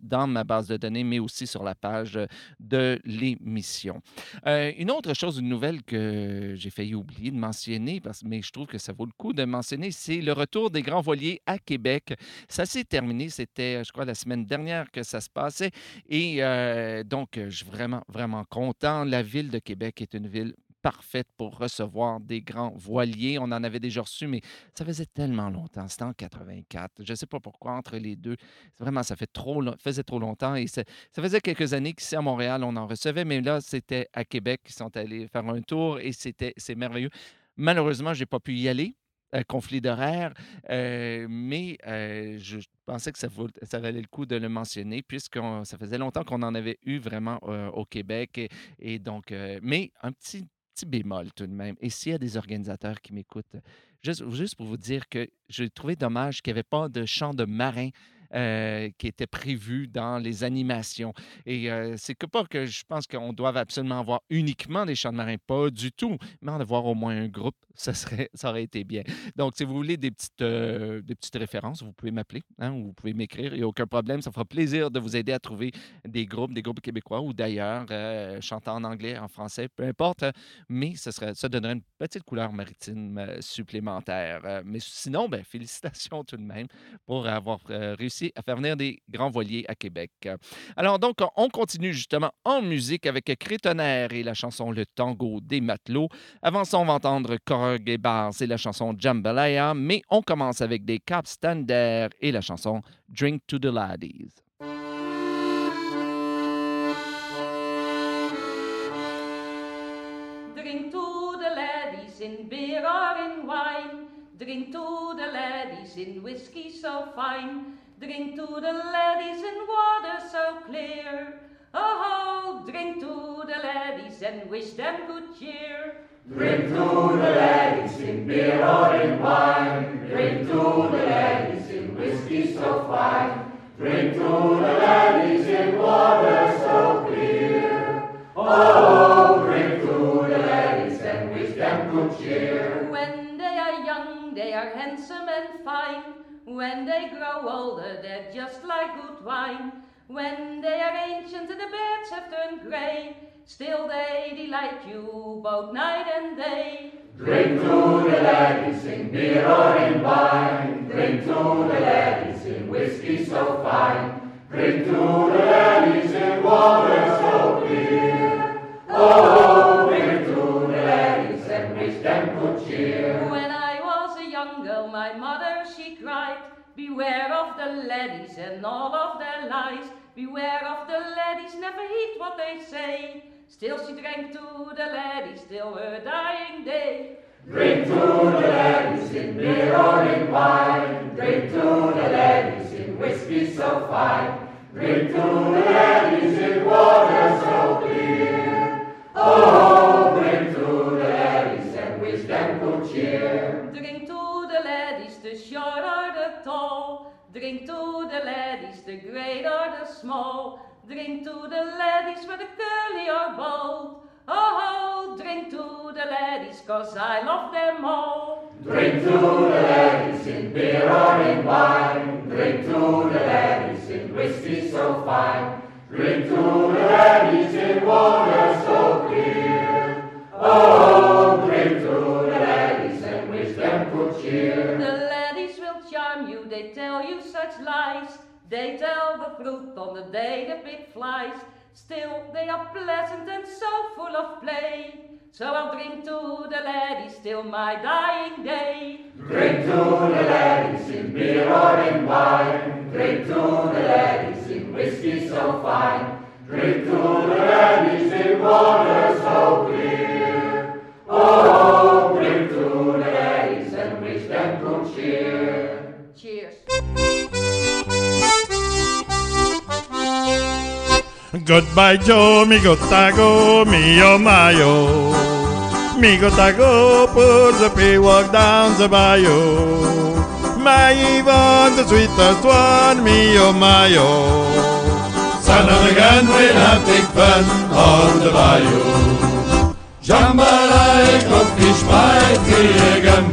dans ma base de données, mais aussi sur la page de l'émission. Euh, une autre chose, une nouvelle que j'ai failli oublier de mentionner, parce, mais je trouve que ça vaut le coup de mentionner, c'est le retour des grands voiliers à Québec. Ça s'est terminé, c'était, je crois, la semaine dernière que ça se passait. Et euh, donc, euh, je suis vraiment, vraiment content. La ville de Québec est une ville parfaite pour recevoir des grands voiliers. On en avait déjà reçu, mais ça faisait tellement longtemps. C'était en 84. Je ne sais pas pourquoi, entre les deux. Vraiment, ça fait trop, faisait trop longtemps. Et ça faisait quelques années qu'ici à Montréal, on en recevait, mais là, c'était à Québec qu'ils sont allés faire un tour et c'était c'est merveilleux. Malheureusement, je n'ai pas pu y aller. euh, conflit d'horaire, euh, mais euh, je pensais que ça, valait le coup de le mentionner, puisque ça faisait longtemps qu'on en avait eu vraiment au Québec. Et, donc, mais un petit, petit bémol tout de même. Et s'il y a des organisateurs qui m'écoutent, juste, pour vous dire que j'ai trouvé dommage qu'il n'y avait pas de chant de marin euh, qui était prévu dans les animations. Et euh, c'est que pas que je pense qu'on doit absolument avoir uniquement des chants de marins, pas du tout, mais en avoir au moins un groupe, <laughs> ça, serait, ça aurait été bien. Donc, si vous voulez des petites, euh, des petites références, vous pouvez m'appeler hein, ou vous pouvez m'écrire, il n'y a aucun problème. Ça fera plaisir de vous aider à trouver des groupes, des groupes québécois ou d'ailleurs, euh, chantant en anglais, en français, peu importe, mais ce serait, ça donnerait une petite couleur maritime supplémentaire. Mais sinon, ben, <laughs> félicitations tout de même pour avoir euh, à faire venir des grands voiliers à Québec. Alors donc, on continue justement en musique avec Crétonnerre et la chanson Le Tango des Matelots. Avant ça, on va entendre Korg et Bar, c'est la chanson Jambalaya, mais on commence avec des Caps Standard et la chanson Drink to the Laddies. Drink to the ladies in beer or in wine. Drink to the ladies in whiskey so fine. Drink to the ladies in water so clear. Oh, drink to the ladies and wish them good cheer. Drink to the ladies in beer or in wine. Drink to the ladies in whiskey so fine. Drink to the ladies in water so clear. Oh, drink to the ladies and wish them good cheer. When they are young, they are handsome and fine. When they grow older, they're just like good wine. When they are ancient and the beards have turned grey, still they delight you both night and day. Drink to the ladies in beer or in wine. Drink to the ladies in whiskey so fine. Drink to the ladies in water so clear. Oh, drink to the ladies and wish them good cheer. My mother she cried, Beware of the laddies and all of their lies. Beware of the laddies, never heed what they say. Still she drank to the laddies till her dying day. Drink to the ladies in beer or in wine. Drink to the ladies in whiskey so fine. Drink to the ladies in water so clear. Oh, drink to the ladies and wish them good cheer. The short or the tall. Drink to the ladies, the great or the small. Drink to the ladies, whether curly or bold. Oh, drink to the ladies, cause I love them all. Drink to the ladies in beer or in wine. Drink to the ladies in whiskey so fine. Drink to the ladies in water so clear. Oh, drink to the ladies and wish them good cheer. The they tell you such lies. They tell the truth on the day the pig flies. Still, they are pleasant and so full of play. So I'll drink to the ladies till my dying day. Drink to the ladies in beer or in wine. Drink to the ladies in whiskey so fine. Drink to the ladies in water so clear. Oh, drink to the ladies and wish them good cheer. Goodbye Joe, me go-to-go, me oh my oh. Me gotta go, put the pay walk down the bayou. My even the sweetest one, me oh my oh. Son of a gun, we'll have big fun on the bayou. Jambalaya, fish my three-egg and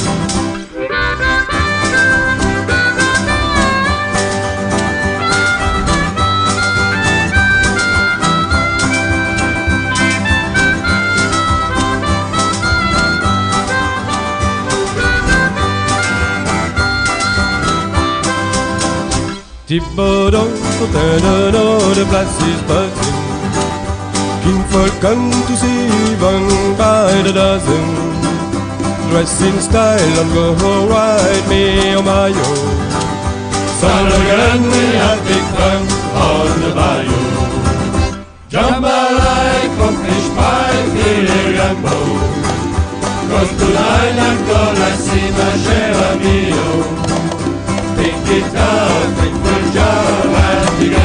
Thibaudot, Fontaine, the place is buzzing. Kingfolk come to one by the dozen. Dress in style and go ride me on my own. Son again, we big fun on the bayou. Jambalaya, fish pie, filet gumbo. Cause tonight I'm gonna see my cher. Big guitar, big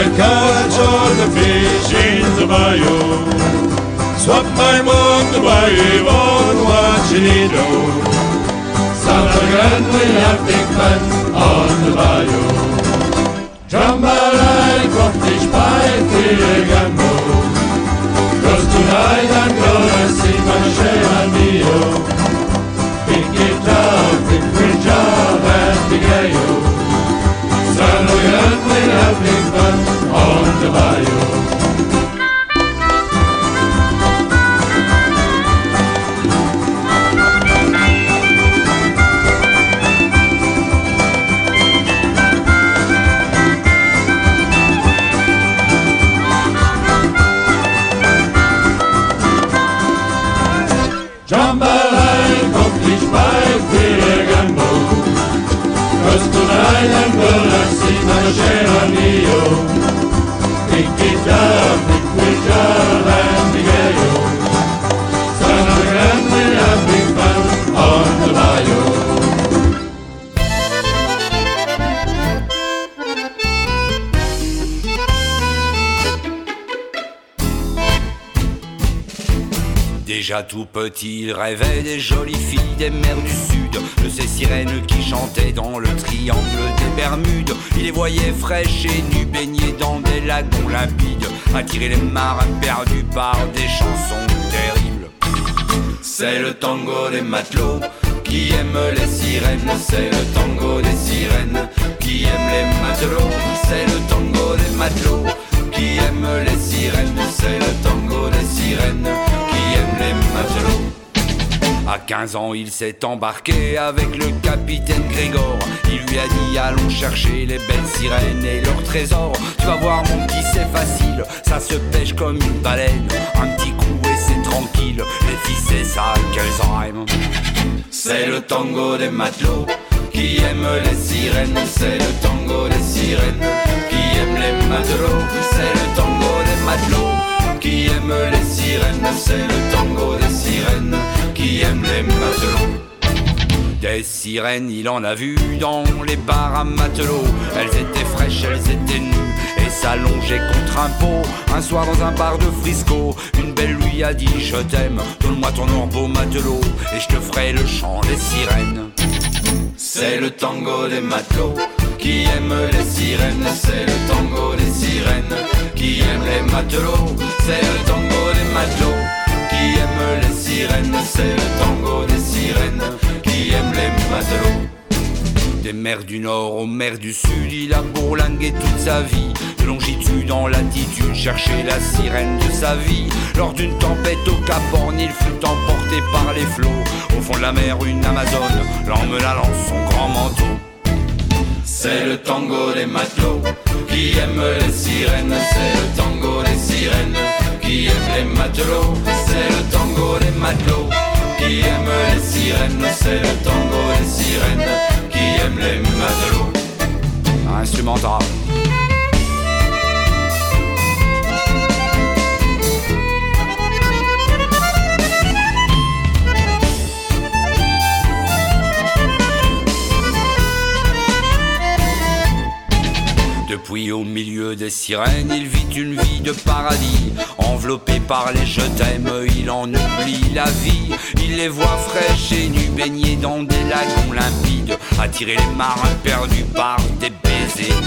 And I catch all the fish in the bayou Swap my mom to buy on watching it all Summer again we have big fun on the bayou Jambalaya, crawfish pie, filet gumbo Cause tonight I'm gonna see my share of Déjà tout petit, il rêvait des jolies filles des mers du sud, de ces sirènes qui chantaient dans le triangle des Bermudes. Il les voyait fraîches et nues, baignées dans des lagons limpides, attirer les marins perdus par des chansons terribles. C'est le tango des matelots qui aiment les sirènes, c'est le tango des sirènes qui aiment les matelots, c'est le tango des matelots qui aiment les sirènes, c'est le tango des sirènes À 15 ans, il s'est embarqué avec le capitaine Grégor. Il lui a dit Allons chercher les belles sirènes et leurs trésors. Tu vas voir, mon petit, c'est facile. Ça se pêche comme une baleine. Un petit coup et c'est tranquille. Les filles, c'est ça qu'elles aiment. C'est le tango des matelots qui aiment les sirènes. C'est le tango des sirènes qui aiment les matelots. C'est le tango des matelots qui aiment les sirènes. C'est le tango des sirènes qui aiment les matelots. Des sirènes, il en a vu dans les bars à matelots. Elles étaient fraîches, elles étaient nues et s'allongeaient contre un pot. Un soir dans un bar de Frisco, une belle lui a dit Je t'aime, donne-moi ton or beau matelot et je te ferai le chant des sirènes. C'est le tango des matelots qui aiment les sirènes. C'est le tango des sirènes qui aiment les matelots. C'est le tango des matelots qui aiment les sirènes. C'est le tango des sirènes qui aiment les matelots. Des mers du nord aux mers du sud, il a bourlingué toute sa vie. De longitude en latitude, chercher la sirène de sa vie. Lors d'une tempête au Cap Horn, il fut emporté par les flots. Au fond de la mer, une Amazone l'emmena dans son grand manteau. C'est le tango des matelots qui aiment les sirènes. C'est le tango des sirènes qui aiment les matelots. C'est le tango des matelots qui aiment les sirènes. C'est le tango des sirènes qui aiment les matelots. Instrumental. Des sirènes, il vit une vie de paradis. Enveloppé par les je t'aime, il en oublie la vie. Il les voit fraîches et nues, baignées dans des lagons limpides. Attirer les marins perdus par des baisers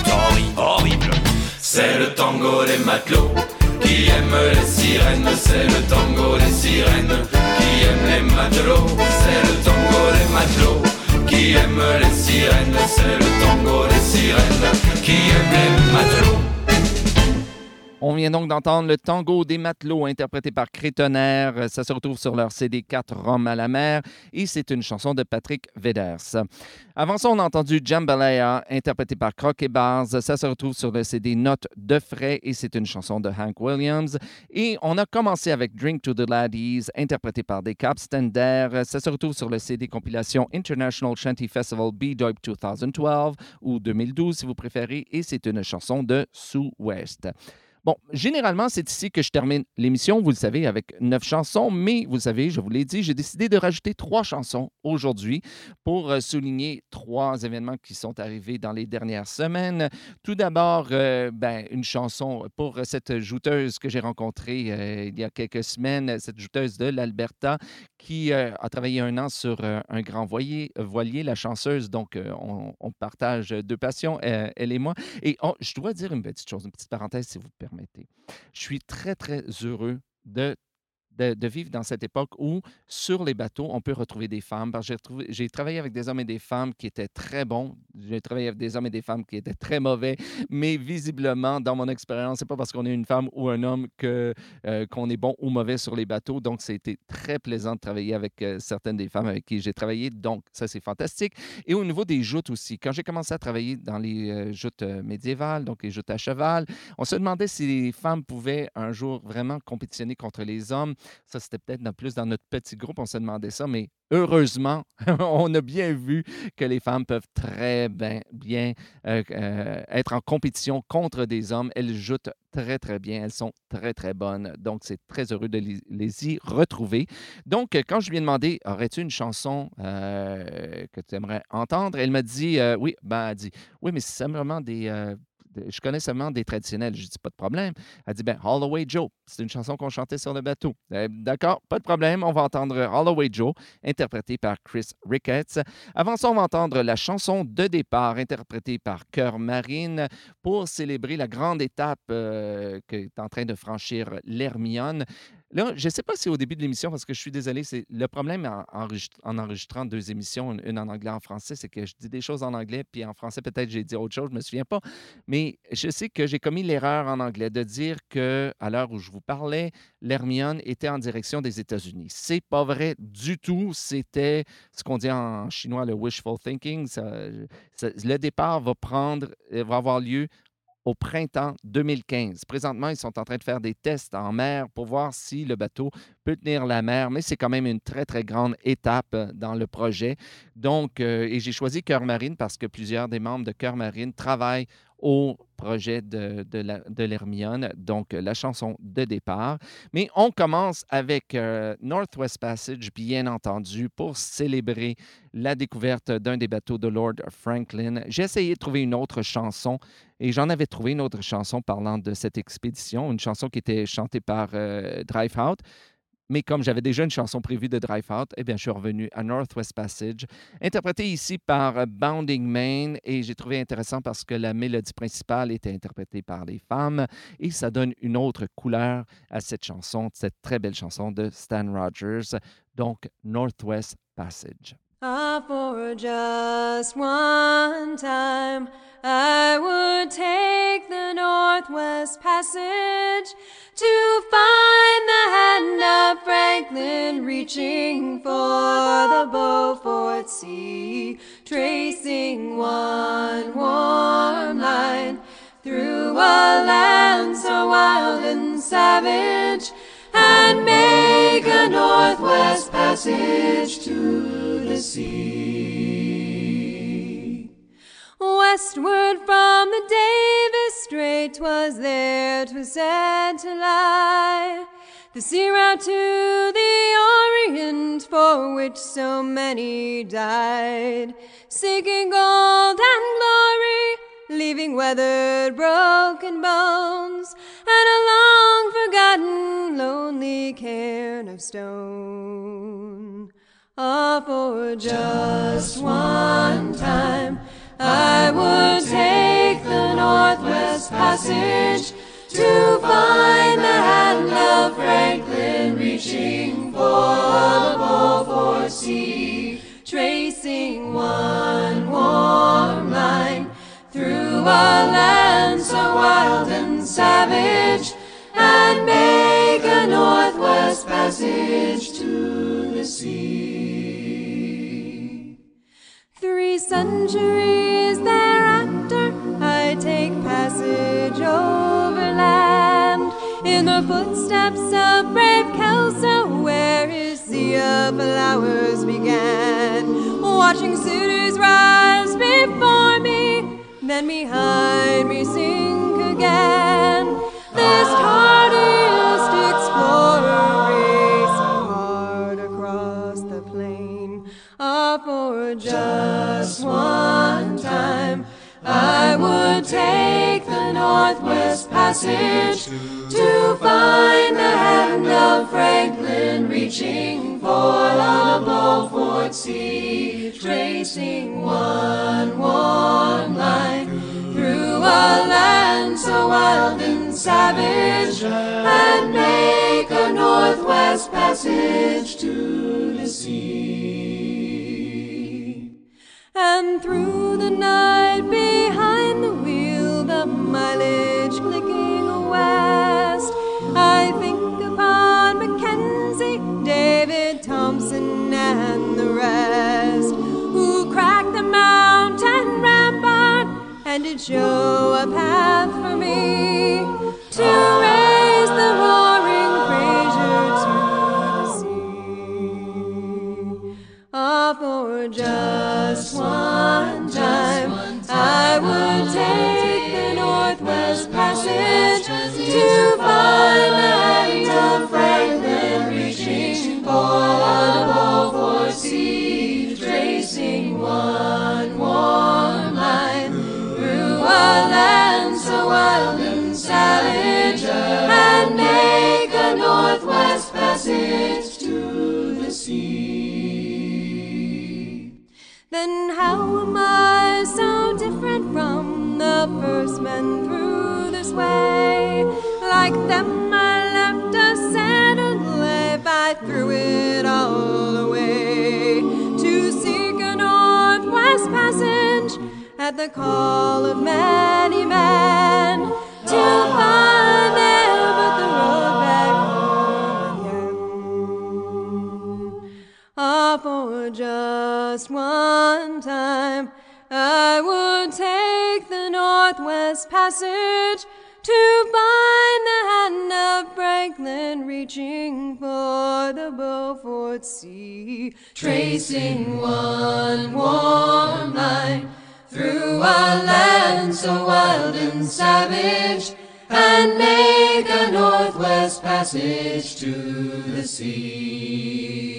horribles. C'est le tango des matelots qui aiment les sirènes. C'est le tango des sirènes qui aiment les matelots. C'est le tango des matelots qui aiment les sirènes. C'est le tango des sirènes qui aiment les matelots. On vient donc d'entendre le tango des matelots interprété par Crétonnerre. Ça se retrouve sur leur CD 4 Rome à la mer et c'est une chanson de Patrick Veders. Avant ça, on a entendu Jambalaya interprété par Croc et Bars. Ça se retrouve sur le CD Notes de frais et c'est une chanson de Hank Williams. Et on a commencé avec Drink to the Laddies interprété par des Stender. Ça se retrouve sur le CD compilation International Shanty Festival B-Dope 2012 ou 2012 si vous préférez et c'est une chanson de Sue West. Bon, généralement, c'est ici que je termine l'émission, vous le savez, avec neuf chansons, mais vous savez, je vous l'ai dit, j'ai décidé de rajouter trois chansons aujourd'hui pour euh, souligner trois événements qui sont arrivés dans les dernières semaines. Tout d'abord, euh, ben, une chanson pour cette jouteuse que j'ai rencontrée euh, il y a quelques semaines, cette jouteuse de l'Alberta qui a travaillé un an sur un grand voilier, la chanceuse. Donc, on, partage deux passions, elle et moi. Et je dois dire une petite chose, une petite parenthèse, si vous permettez je suis très, très heureux de de, vivre dans cette époque où, sur les bateaux, on peut retrouver des femmes. J'ai travaillé avec des hommes et des femmes qui étaient très bons. J'ai travaillé avec des hommes et des femmes qui étaient très mauvais. Mais visiblement, dans mon expérience, c'est pas parce qu'on est une femme ou un homme que euh, qu'on est bon ou mauvais sur les bateaux. Donc, c'était très plaisant de travailler avec euh, certaines des femmes avec qui j'ai travaillé. Donc, ça, c'est fantastique. Et au niveau des joutes aussi, quand j'ai commencé à travailler dans les euh, joutes médiévales, donc les joutes à cheval, on se demandait si les femmes pouvaient un jour vraiment compétitionner contre les hommes. Ça, c'était peut-être plus dans notre petit groupe, on se demandait ça, mais heureusement, <laughs> on a bien vu que les femmes peuvent très bien, bien euh, euh, être en compétition contre des hommes. Elles jouent très, très bien. Elles sont très, très bonnes. Donc, c'est très heureux de les y retrouver. Donc, quand je lui ai demandé, aurais-tu une chanson euh, que tu aimerais entendre? Elle m'a dit, oui, ben, elle dit, oui, mais c'est simplement des je connais seulement des traditionnels. Je dis pas de problème. Elle dit ben Holloway Joe, c'est une chanson qu'on chantait sur le bateau. Eh, d'accord, pas de problème. On va entendre Holloway Joe, interprété par Chris Ricketts. Avant ça, on va entendre la chanson de départ, interprétée par Cœur Marine, pour célébrer la grande étape euh, qu'est en train de franchir l'Hermione. Là, je ne sais pas si au début de l'émission, parce que je suis désolé, c'est le problème en, enregistrant deux émissions, une, en anglais et en français, c'est que je dis des choses en anglais, puis en français, peut-être j'ai dit autre chose, je ne me souviens pas. Mais je sais que j'ai commis l'erreur en anglais de dire que à l'heure où je vous parlais, l'Hermione était en direction des États-Unis. C'est pas vrai du tout. C'était ce qu'on dit en chinois le wishful thinking. le départ va prendre, va avoir lieu au printemps 2015. Présentement, ils sont en train de faire des tests en mer pour voir si le bateau peut tenir la mer, mais c'est quand même une très, très grande étape euh, dans le projet. Donc, euh, et j'ai choisi Cœur Marine parce que plusieurs des membres de Cœur Marine travaillent au projet de, de l'Hermione, donc la chanson de départ. Mais on commence avec euh, Northwest Passage, bien entendu, pour célébrer la découverte d'un des bateaux de Lord Franklin. J'ai essayé de trouver une autre chanson et j'en avais trouvé une autre chanson parlant de cette expédition, une chanson qui était chantée par euh, Drive Out. Mais comme j'avais déjà une chanson prévue de Drive Out, eh bien, je suis revenu à Northwest Passage, interprété ici par euh, Bounding Main. Et j'ai trouvé intéressant parce que la mélodie principale était interprétée par les femmes et ça donne une autre couleur à cette chanson, cette très belle chanson de Stan Rogers. Donc, Northwest Passage. Ah, for just one time, I would take the Northwest Passage to find the hand of Franklin reaching for the Beaufort Sea, tracing one warm line through a land so wild and savage and make a northwest passage to sea. Westward from the Davis Strait, 'twas there 'twas said to lie. The sea route to the Orient, for which so many died, seeking gold and glory leaving weathered, broken bones and a long forgotten, lonely cairn of stone. For just one time, I would take the Northwest Passage to find the hand of Franklin reaching for the Beaufort Sea, tracing one warm line through a land so wild and savage, and make a Northwest Passage to the sea. Centuries thereafter, I take passage overland in the footsteps of brave Kelso, where his sea of flowers began. Watching suitors rise before me, then behind me sink again. This hardiest just one time, I would take the Northwest Passage to find the hand of Franklin reaching for the Beaufort Sea, tracing one warm line through a land so wild and savage, and make a Northwest Passage to the sea. And through the night behind the wheel, the mileage clicking west, I think upon Mackenzie, David Thompson, and the rest who cracked the mountain rampart and did show a Passage to find the hand of Franklin reaching for the Beaufort Sea, tracing one warm line through a land so wild and savage, and make a Northwest Passage to the sea.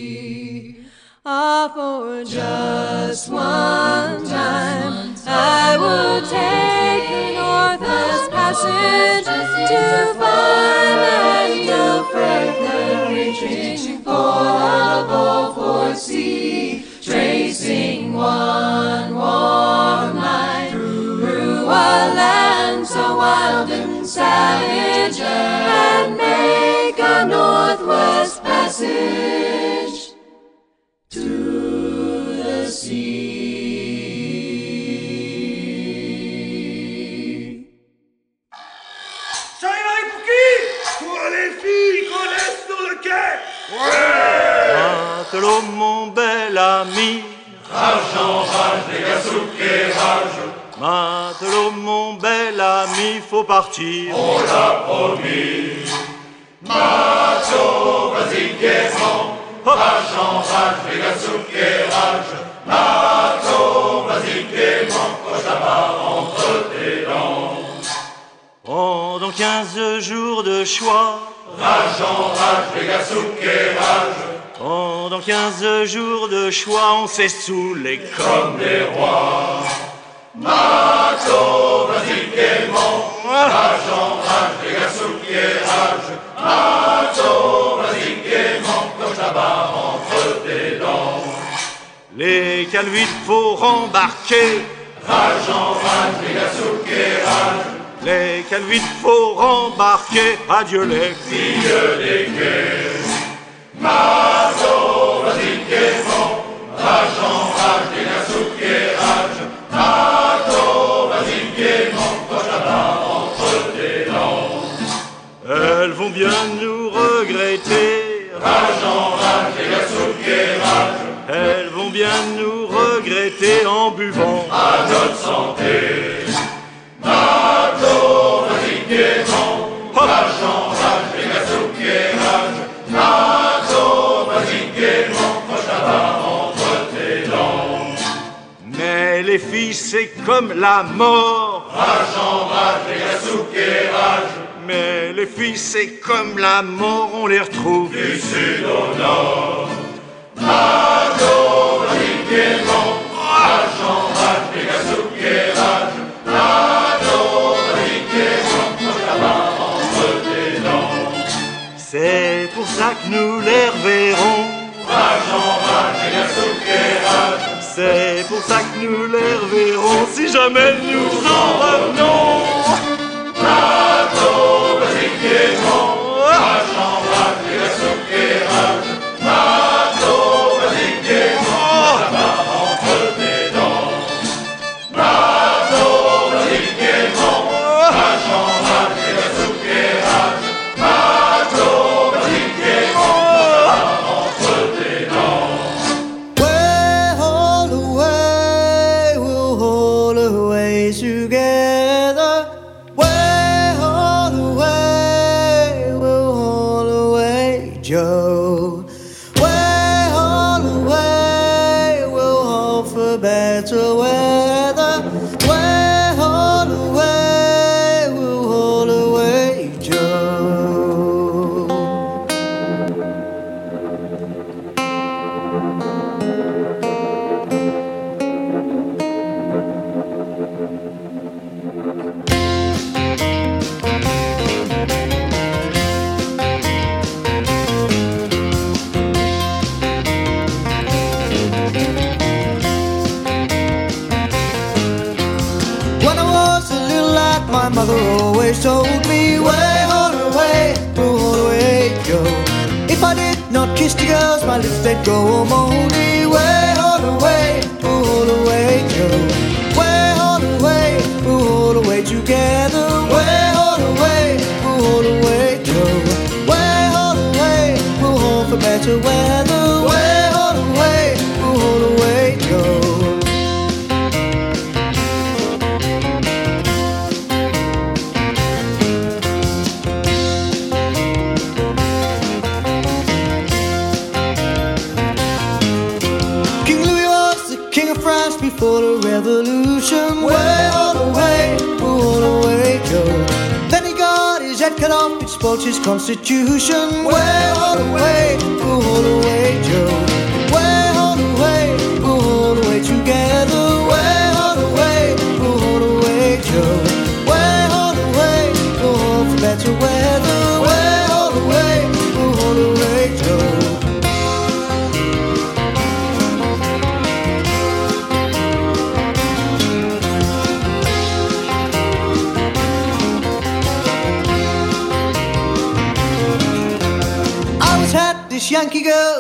Ah, for just one time, I would take the Northwest Passage to find the hand of Franklin reaching for the Beaufort Sea, tracing one warm line through a land so wild and savage, bel ami. Rage en rage, les quai, rage. Matelot, mon bel ami, faut partir. On l'a promis. Macho, vas-y gaiement. Rage en rage, les quai, rage. Macho, vas-y gaiement. Croche la barre entre tes dents. Pendant quinze jours de choix. Rage en rage, les quai, rage. Pendant quinze jours de choix, on s'est saoulé Comme des rois. Vas-y, gaiement, rage en rage, les gars sous pied, rage. Vas-y, gaiement, comme tabac entre tes dents. Les calvites faut rembarquer. Rage en rage, les gars sous pied, rage. Les calvites faut rembarquer. Adieu les filles des quais. Elles vont bien nous regretter. Rage en rage, les gars rage. Elles vont bien nous regretter en buvant à notre santé. Mato, rage, c'est comme la mort. Rage en rage, les rage. Mais les filles, c'est comme la mort, on les retrouve du sud au nord. Vas-y, gaiement, rage en rage, les rage. Gaiement, proche tabac entre tes dents. C'est pour ça que nous les reverrons. Rage en rage, les rage. C'est pour ça que nous les reverrons si jamais nous en revenons.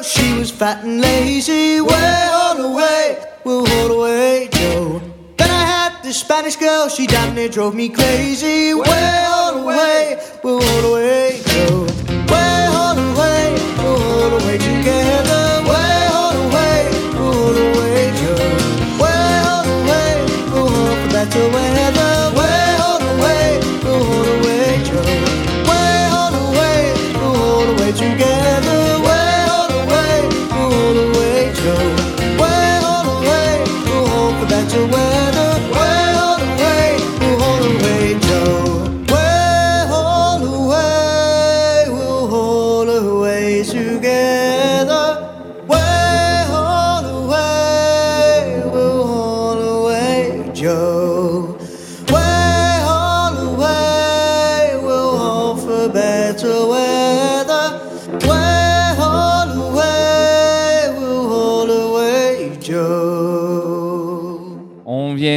She was fat and lazy. Way all the way, we'll hold away, Joe. Then I had this Spanish girl, she damn near drove me crazy. Way all the way, we'll hold away,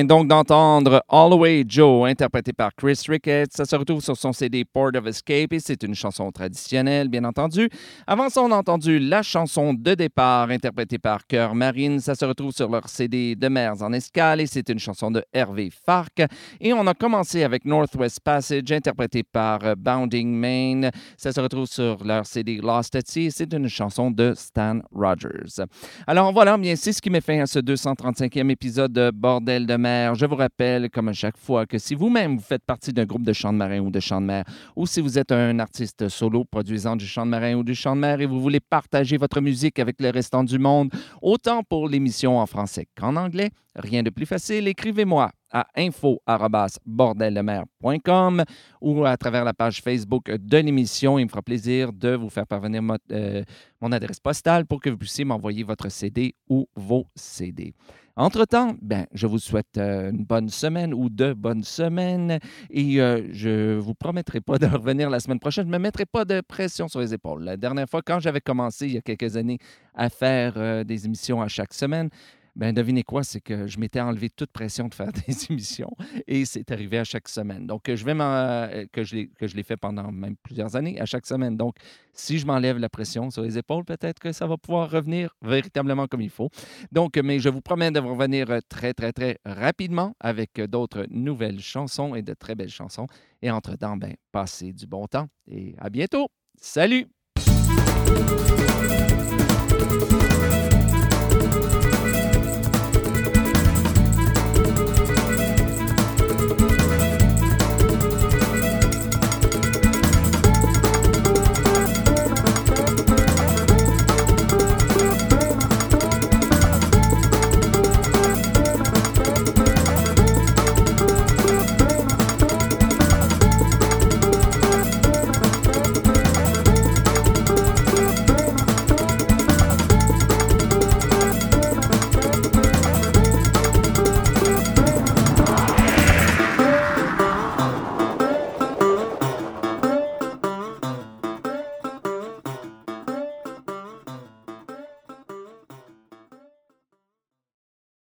donc d'entendre All the Way Joe, interprété par Chris Ricketts. Ça se retrouve sur son CD Port of Escape et c'est une chanson traditionnelle, bien entendu. Avant ça, on a entendu la chanson de départ, interprétée par Cœur Marine. Ça se retrouve sur leur CD De Mers en Escale et c'est une chanson de Hervé Farc. Et on a commencé avec Northwest Passage, interprété par euh, Bounding Main. Ça se retrouve sur leur CD Lost at Sea et c'est une chanson de Stan Rogers. Alors voilà, bien, c'est ce qui met fin à ce 235e épisode de Bordel de mer. Je vous rappelle, comme à chaque fois, que si vous-même vous faites partie d'un groupe de chant de marin ou de chant de mer, ou si vous êtes un artiste solo produisant du chant de marin ou du chant de mer et vous voulez partager votre musique avec le restant du monde, autant pour l'émission en français qu'en anglais, rien de plus facile, écrivez-moi à info.bordeldemer.com ou à travers la page Facebook de l'émission. Il me fera plaisir de vous faire parvenir euh, mon adresse postale pour que vous puissiez m'envoyer votre CD ou vos CD. Entre-temps, ben, je vous souhaite euh, une bonne semaine ou deux bonnes semaines et euh, je vous promettrai pas <laughs> de revenir la semaine prochaine. Je ne me mettrai pas de pression sur les épaules. La dernière fois, quand j'avais commencé il y a quelques années à faire des émissions à chaque semaine, ben devinez quoi, c'est que je m'étais enlevé toute pression de faire <laughs> des émissions et c'est arrivé à chaque semaine. Donc, je vais m'en- euh, que je l'ai fait pendant même plusieurs années, à chaque semaine. Donc, si je m'enlève la pression sur les épaules, peut-être que ça va pouvoir revenir véritablement comme il faut. Donc, mais je vous promets de revenir euh, très, très, très rapidement avec euh, d'autres nouvelles chansons et de très belles chansons. Et entre-temps, ben, passez du bon temps et à bientôt. Salut!